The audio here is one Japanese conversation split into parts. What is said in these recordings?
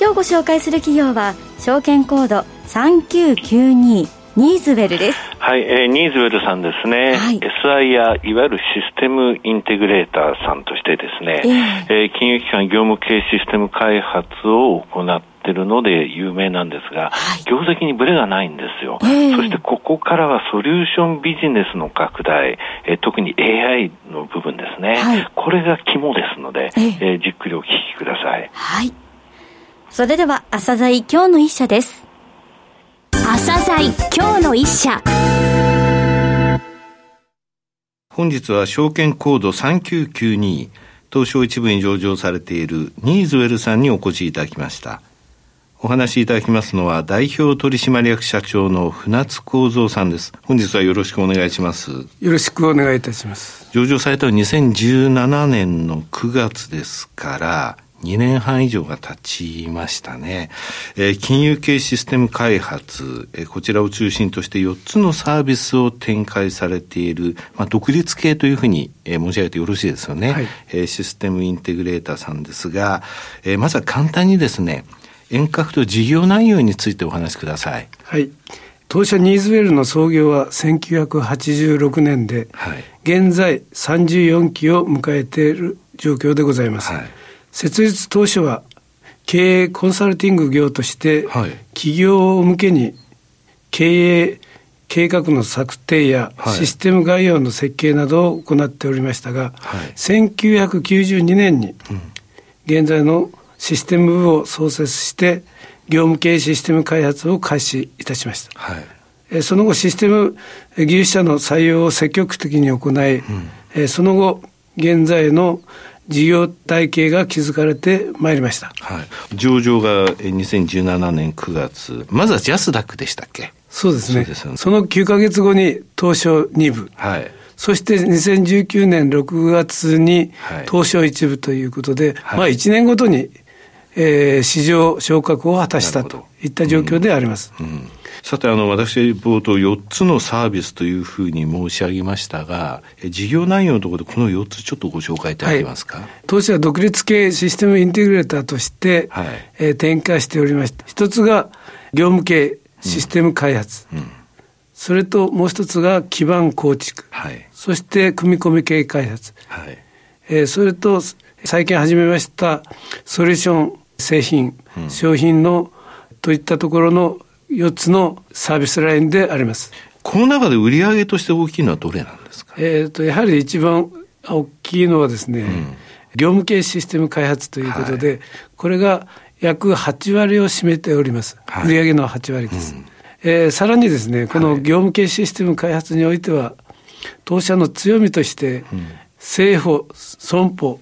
今日ご紹介する企業は証券コード3992ニーズウェルです。はい、えー、ニーズウェルさんですね。はい、SI やいわゆるシステムインテグレーターさんとしてですね、えー、えー、金融機関業務系システム開発を行っているので有名なんですが、はい、業績にブレがないんですよ、えー、そしてここからはソリューションビジネスの拡大、えー、特に AI の部分ですね、はい、これが肝ですので、えー、えー、じっくりお聞きください。はいそれでは、朝鮮今日の一社です。朝鮮今日の一社。本日は証券コード3992東証一部に上場されているニーズウェルさんにお越しいただきました。お話しいただきますのは代表取締役社長の船津幸三さんです。本日はよろしくお願いします。よろしくお願いいたします。上場されたのは2017年の9月ですから、2年半以上が経ちましたね。えー、金融系システム開発、えー、こちらを中心として4つのサービスを展開されている、まあ、独立系というふうに、えー、申し上げてよろしいですよね。はい、えー、システムインテグレーターさんですが、えー、まずは簡単にですね、遠隔と事業内容についてお話しください。はい。当社ニーズウェルの創業は1986年で、はい、現在34期を迎えている状況でございます。はい設立当初は経営コンサルティング業として、企業向けに経営計画の策定やシステム概要の設計などを行っておりましたが、はい、1992年に現在のシステム部を創設して業務系システム開発を開始いたしました、はい、その後システム技術者の採用を積極的に行い、うん、その後現在の事業体系が築かれてまいりました。はい。上場が2017年9月。まずはジャスダックでしたっけ？そうですね。そねその9か月後に東証2部。はい。そして2019年6月に東証1部ということで、はい、まあ1年ごとに、えー、市場昇格を果たしたといった状況であります。うん、うんさて、あの、私、冒頭4つのサービスというふうに申し上げましたが、事業内容のところでこの4つちょっとご紹介いただけますか？はい、当社は独立系システムインテグレーターとして、はい、えー、展開しておりました。一つが業務系システム開発。うんうん、それともう一つが基盤構築。はい、そして組み込み系開発。はいえー、それと最近始めましたソリューション製品、うん、商品のといったところの4つのサービスラインであります。この中で売上として大きいのはどれなんですか？えっ、と、やはり一番大きいのはですね、うん、業務系システム開発ということで、はい、これが約8割を占めております。はい、売上の8割です。うん、えー、さらにですね、この業務系システム開発においては、当社の強みとして、政府、損保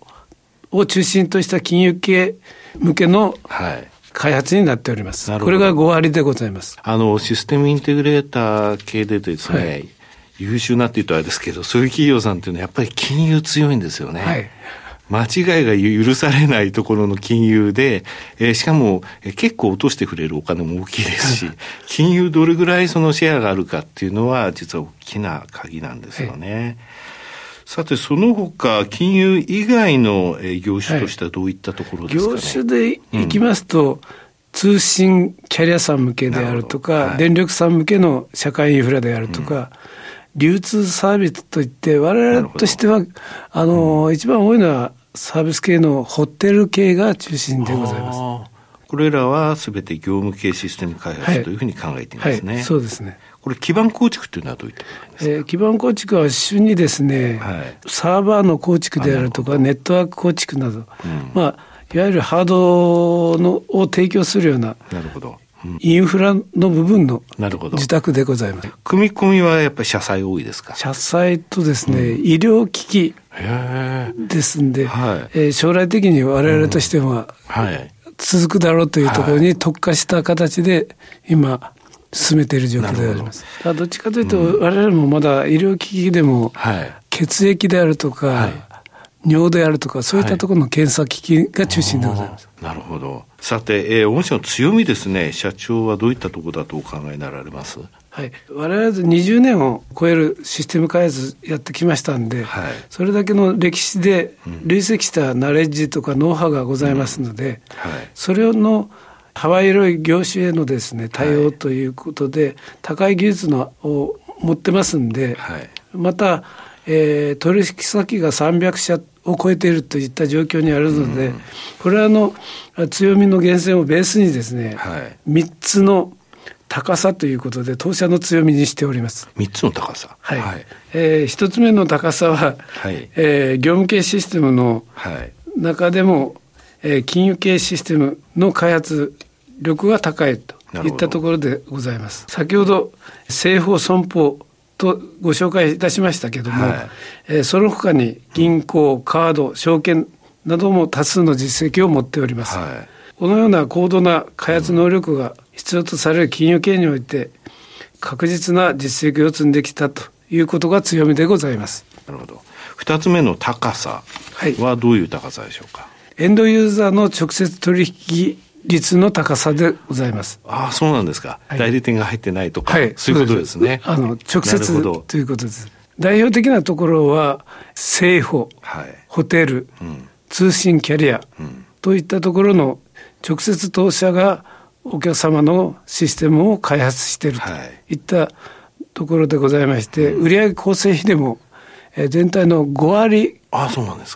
を中心とした金融系向けの、はい開発になっております。これが5割でございます。あの、システムインテグレーター系でですね、はい、優秀なって言うとあれですけど、そういう企業さんっていうのはやっぱり金融強いんですよね。はい間違いが許されないところの金融で、えー、しかも、えー、結構落としてくれるお金も大きいですし、金融どれぐらいそのシェアがあるかっていうのは実は大きな鍵なんですよね。はいさて、その他、金融以外の業種としてはどういったところですか、ね？はい、業種でいきますと、うん、通信キャリアさん向けであるとか、はい、電力さん向けの社会インフラであるとか、うん、流通サービスといって、我々としては、あの、うん、一番多いのはサービス系のホテル系が中心でございます。これらはすべて業務系システム開発というふうに考えていますね。はい、そうですね。これ基盤構築というのはどういったえー、基盤構築は主にですね、はい、サーバーの構築であるとか、ネットワーク構築など、うん、まあ、いわゆるハードのを提供するような、なるほど。インフラの部分の自宅でございます。組み込みはやっぱり社債多いですか？社債とですね、うん、医療機器ですんで、はい、えー、将来的に我々としては、うん、はい。続くだろうというところに特化した形で今進めている状況であります。ど。っちかというと、我々もまだ医療機器でも、血液であるとか、はい、尿であるとか、そういったところの検査機器が中心でございます。なるほど。さて、えー、御社の強みですね、社長はどういったところだとお考えになられます？はい、我々20年を超えるシステム開発やってきましたんで、はい、それだけの歴史で累積したナレッジとかノウハウがございますので、うん。はい、それの幅広い業種へのですね対応ということで、はい、高い技術のを持ってますんで、また、えー、取引先が300社を超えているといった状況にあるので、うん、これはあの強みの源泉をベースにですね、はい、3つの高さということで、当社の強みにしております。3つの高さ？はい。はい、えー、1つ目の高さは、はい、えー、業務系システムの中でも、えー、金融系システムの開発力が高いといったところでございます。先ほど、政法損保とご紹介いたしましたけども、はい、えー、その他に銀行、カード、証券なども多数の実績を持っております。はいこのような高度な開発能力が必要とされる金融系において、確実な実績を積んできたということが強みでございます。なるほど。二つ目の高さはどういう高さでしょうか、はい、エンドユーザーの直接取引率の高さでございます。ああ、そうなんですか。はい、代理店が入ってないとか、はい、そういうことですね。あの、直接ということです。代表的なところは、政府、はい、ホテル、うん、通信キャリア、うん、といったところの直接当社がお客様のシステムを開発しているとい。ったところでございまして、売上構成比でも全体の5割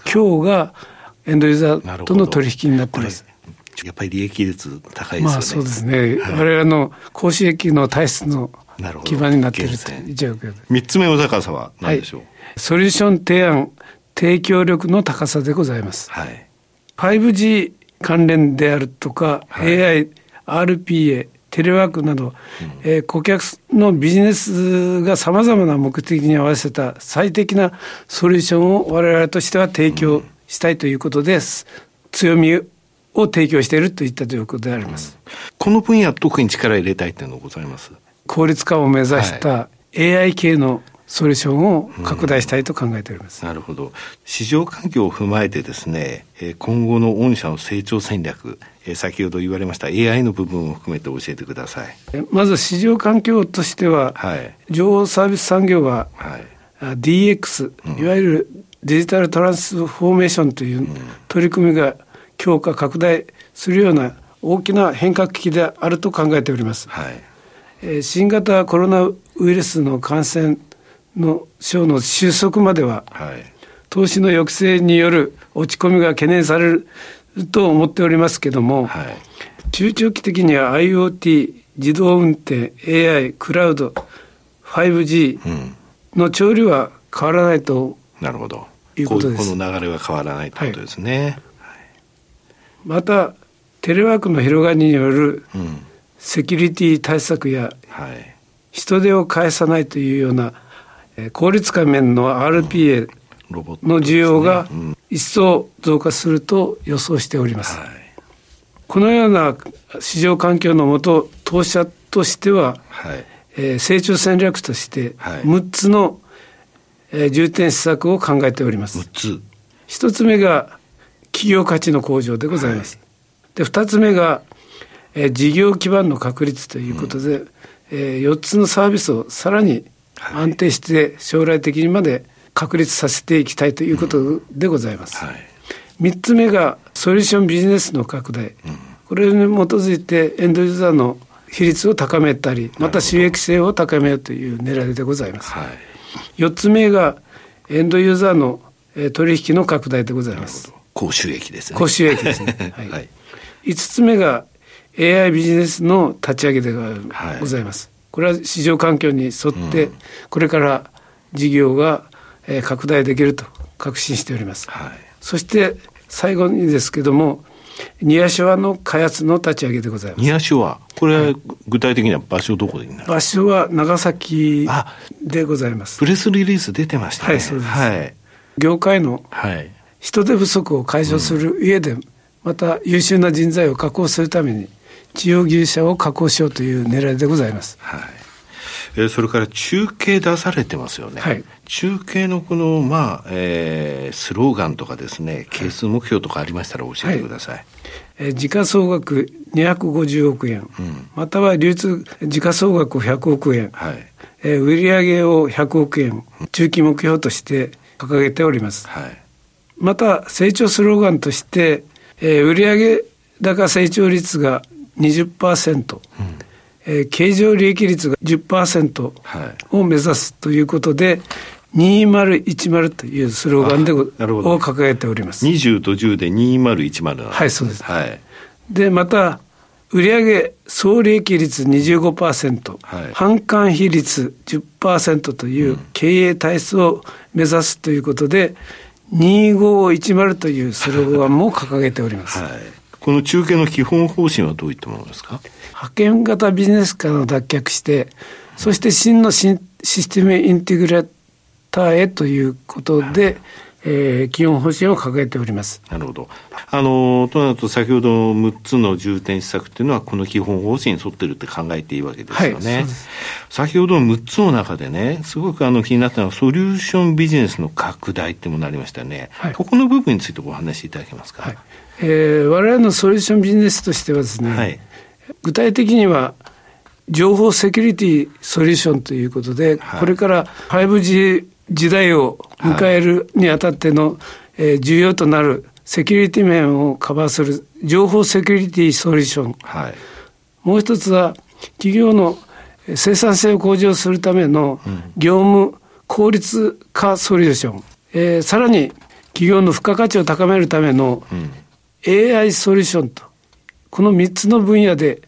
強がエンドユーザーとの取引になっています。やっぱり利益率高いですよね。まあそうですね。はい、我々の公収益の体質の基盤になっているという状況で。三つ目の高さは何でしょう、はい、ソリューション提案、提供力の高さでございます。はい、5G 関連であるとか、はい、AI、RPA、テレワークなど、うん、えー、顧客のビジネスがさまざまな目的に合わせた最適なソリューションを我々としては提供したいということです。うん、強みを提供しているといった状況であります。うん、この分野特に力入れたいというのはございます？効率化を目指した AI 系のソリューションを拡大したいと考えております、うん、なるほど。市場環境を踏まえてですね今後の御社の成長戦略先ほど言われました AI の部分を含めて教えてください。まず市場環境としては、はい、情報サービス産業は、はい、DX、うん、いわゆるデジタルトランスフォーメーションという取り組みが強化拡大するような大きな変革期であると考えております、はい、新型コロナウイルスの感染の症の収束までは、はい、投資の抑制による落ち込みが懸念されると思っておりますけども、はい、中長期的には IoT、自動運転、AI、クラウド、5G の潮流は変わらないと、なるほど。いうことです。この流れは変わらないということですね。はい、また、テレワークの広がりによるセキュリティ対策や、人手を返さないというような効率化面の RPA の需要が一層増加すると予想しております。はい、このような市場環境のもと、当社としては、はい、えー、成長戦略として6つの、えー、重点施策を考えております。つ。1つ目が企業価値の向上でございます。はい、で2つ目が、えー、事業基盤の確立ということで、うん、えー、4つのサービスをさらに安定して将来的にまで確立させていきたいということでございます。はい、3つ目がソリューションビジネスの拡大、これに基づいてエンドユーザーの比率を高めたりまた収益性を高めようという狙いでございます。はい、4つ目がエンドユーザーの取引の拡大でございます。高収益ですね。高収益ですね。はい。はい、5つ目が AI ビジネスの立ち上げでございます。これは市場環境に沿って、これから事業が拡大できると確信しております。はい、そして最後にですけども、ニアショアの開発の立ち上げでございます。ニアショア、これは具体的には場所どこで場所は長崎でございます。プレスリリース出てましたね。はい、そうです。はい、業界の人手不足を解消する上で、また優秀な人材を確保するために地方技術者を確保しようという狙いでございます。はい。えー、それから中継出されてますよね。はい、中継のこの、まあ、えー、スローガンとかですね、係数目標とかありましたら教えてください。はい、えー、時価総額250億円、うん、または流通時価総額100億円、はい。えー、売上を100億円、中期目標として掲げております。はい、また、成長スローガンとして、えー、売上高成長率が20%、うん。えー、経常利益率が10%を目指すということで、2010というスローガンでを掲げております。20と10で2010はい、そうです。はい。で、また、売上総利益率25%、はい、販管比率10%という経営体質を目指すということで、2510というスローガンも掲げております。はい、この中継の基本方針はどういったものですか？派遣型ビジネスからの脱却して、そして真のシステムインテグレーターへということで、えー、基本方針を掲げております。なるほど。あの、となると先ほどの6つの重点施策というのは、この基本方針に沿ってるって考えていいわけですよね。はい、先ほどの6つの中でね、すごくあの気になったのは、ソリューションビジネスの拡大ってもなりましたね。はい、ここの部分についてお話しいただけますか？はい、えー、我々のソリューションビジネスとしてはですね、はい、具体的には、情報セキュリティソリューションということで、はい、これから 5G 時代を迎えるにあたっての、えー、重要となるセキュリティ面をカバーする情報セキュリティソリューション、はい、もう一つは企業の生産性を向上するための業務効率化ソリューション、うん、えー、さらに企業の付加価値を高めるための AI ソリューションと。この3つの分野で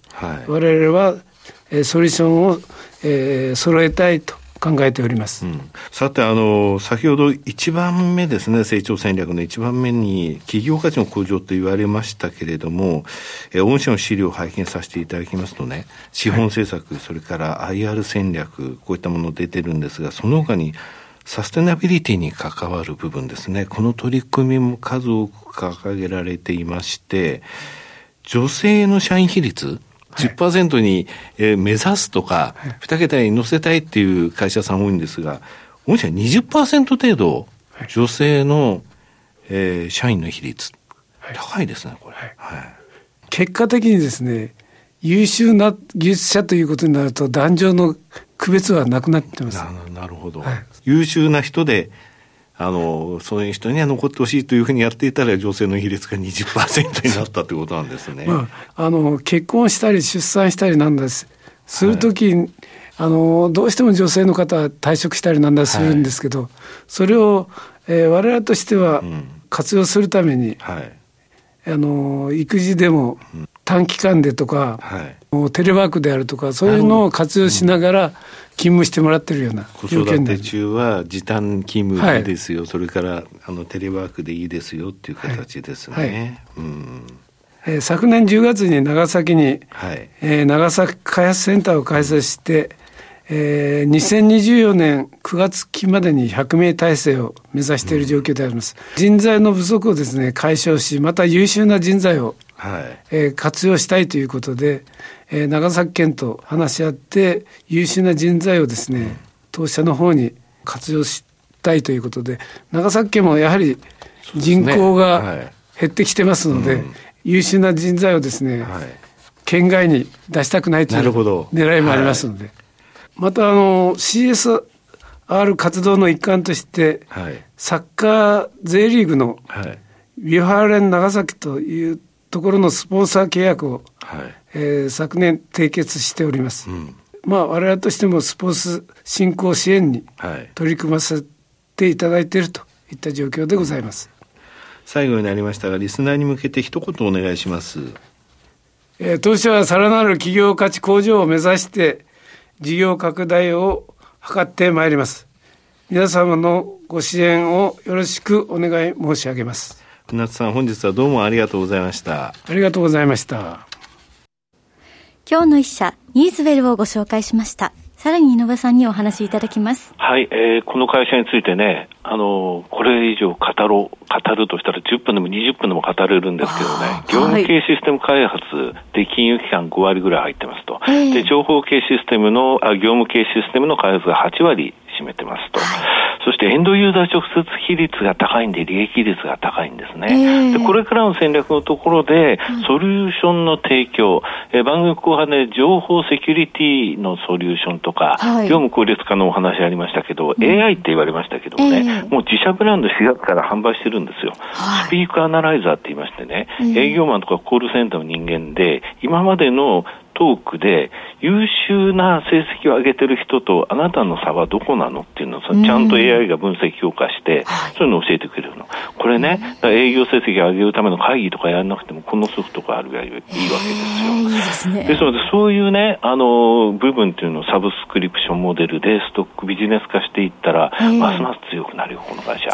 我々はソリューションを、えー、揃えたいと考えております、うん、さてあの、先ほど1番目ですね、成長戦略の1番目に、企業価値の向上と言われましたけれども、え御社の資料を拝見させていただきますとね、資本政策、はい、それから IR 戦略、こういったもの出てるんですが、その他に、サステナビリティに関わる部分ですね、この取り組みも数多く掲げられていまして、女性の社員比率、10%に、えー、目指すとか、はい、2桁に乗せたいっていう会社さん多いんですが、御社20%程度、女性の、えー、社員の比率、高いですね、これ。はい、結果的にですね、優秀な技術者ということになると、男女の区別はなくなってます。なるほど、はい、優秀な人であの、そういう人には残ってほしいというふうにやっていたら、女性の比率が20%になったということなんですね。まあ、あの、結婚したり出産したりなんです。するとき、はい、あの、どうしても女性の方は退職したりなんだするんですけど、はい、それを、えー、我々としては活用するために、うんはい、あの、育児でも短期間でとか、はい、テレワークであるとか、そういうのを活用しながら、勤務してもらってるような子育て中は時短勤務でいい。ですよ、はい、それからあのテレワークでいいですよっていう形ですね。はい。はい、うん。えー、昨年10月に長崎に、はい。えー、長崎開発センターを開設して、えー、2024年9月期までに100名体制を目指している状況であります。うん、人材の不足をですね、解消し、また優秀な人材を、はい。えー、活用したいということで、えー、長崎県と話し合って優秀な人材をですね当社の方に活用したいということで長崎県もやはり人口が減ってきてますので、ねはい優秀な人材をですね、はい、県外に出したくないという狙いもありますので、はい、またあの CSR 活動の一環として、はい、サッカー J リーグのビュハーレン長崎というところのスポンサー契約を、はいえー、昨年締結しております。うん、まあ我々としてもスポーツ振興支援に取り組ませていただいているといった状況でございます。最後になりましたが、リスナーに向けて一言お願いします。えー、当社はさらなる企業価値向上を目指して事業拡大を図ってまいります。皆様のご支援をよろしくお願い申し上げます。船津さん、本日はどうもありがとうございました。ありがとうございました。今日の一社、ニーズウェルをご紹介しました。さらに井上さんにお話しいただきます。はい、えー、この会社についてね、あの、これ以上語ろう、語るとしたら10分でも20分でも語れるんですけどね、業務系システム開発で金融機関5割ぐらい入ってますと。で、情報系システムの、あ業務系システムの開発が8割占めてますと。そしてエンドユーザー直接比率が高いんで利益率が高いんですね。えー、でこれからの戦略のところで、ソリューションの提供、えー、番組後半で情報セキュリティのソリューションとか、はい、業務効率化のお話ありましたけど、うん、AI って言われましたけどもね、えー、もう自社ブランド4月から販売してるんですよ。はい、スピークアナライザーって言いましてね、営業マンとかコールセンターの人間で、今までのトークで優秀な成績を上げてる人とあなたの差はどこなのっていうのをちゃんと AI が分析評価して、そういうのを教えてくれるの。これね、営業成績を上げるための会議とかやらなくてもこのソフトがあるがいいわけですよ。ですね。ですのでそういうね、あの、部分っていうのをサブスクリプションモデルでストックビジネス化していったら、ますます強くなるよ、この会社。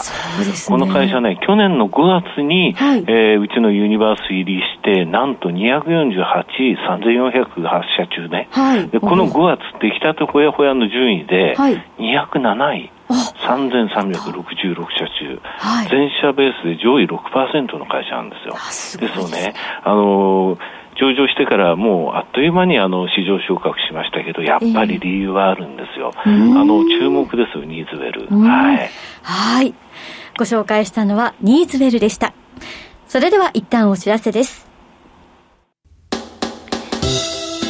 この会社ね、去年の5月に、はい、えー、うちのユニバース入りして、なんと248位、3400発射中ね、はい、でこの5月出来たてほやほやの順位で207位。3366社中、はい、全社ベースで上位6%の会社なんですよ。すですよね、あの上場してからもうあっという間にあの市場昇格しましたけど、やっぱり理由はあるんですよ。えー、あの注目ですよ、ニーズウェル。はい。はい。ご紹介したのはニーズウェルでした。それでは一旦お知らせです。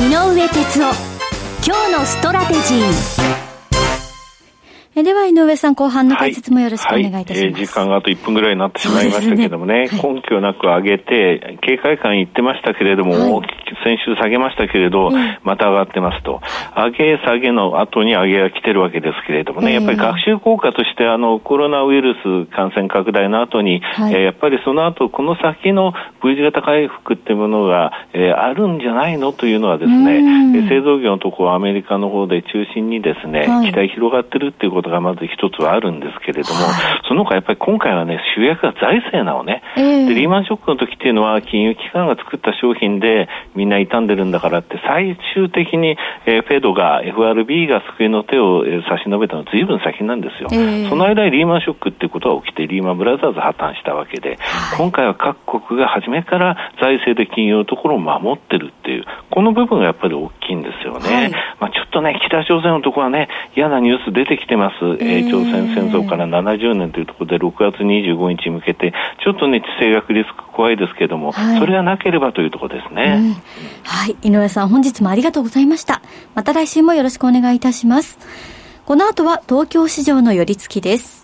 井上哲夫。今日のストラテジー。えでは井上さん後半の解説もよろしくお願いいたします、はい。はい、えー、時間があと1分ぐらいになってしまいましたけれどもね、ねはい、根拠なく上げて警戒感言ってましたけれども、はい、先週下げましたけれど、また上がってますと。上げ下げの後に上げが来てるわけですけれどもね、やっぱり学習効果としてあのコロナウイルス感染拡大の後に、はい、えー、やっぱりその後この先の V 字型回復っていうものが、えー、あるんじゃないのというのはですね、製造業のところアメリカの方で中心にですね、期待広がってるっていうことことがまず一つはあるんですけれども、はい、その他やっぱり今回はね、主役が財政なのね、えー、で、リーマンショックの時っていうのは金融機関が作った商品でみんな傷んでるんだからって、最終的に、えー、フェドが、FRB が救いの手を、えー、差し伸べたのは随分先なんですよ。えー、その間にリーマンショックっていうことが起きて、リーマンブラザーズ破綻したわけで、はい、今回は各国が初めから財政で金融のところを守ってるっていう、この部分がやっぱり大きいんですよね。はい、まあちょっとね、北朝鮮のところはね、嫌なニュース出てきてます。えー、朝鮮戦争から70年というところで6月25日に向けて、ちょっとね、地政学リスク怖いですけれども、はい、それがなければというところですね、うん、はい。井上さん、本日もありがとうございました。また来週もよろしくお願いいたします。この後は東京市場の寄り付きです。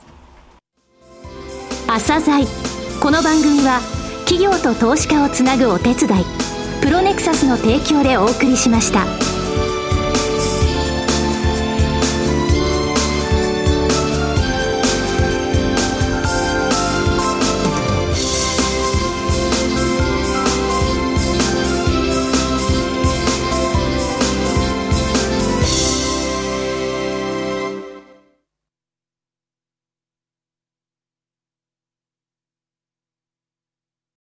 朝鮮この番組は企業と投資家をつなぐお手伝いプロネクサスの提供でお送りしました。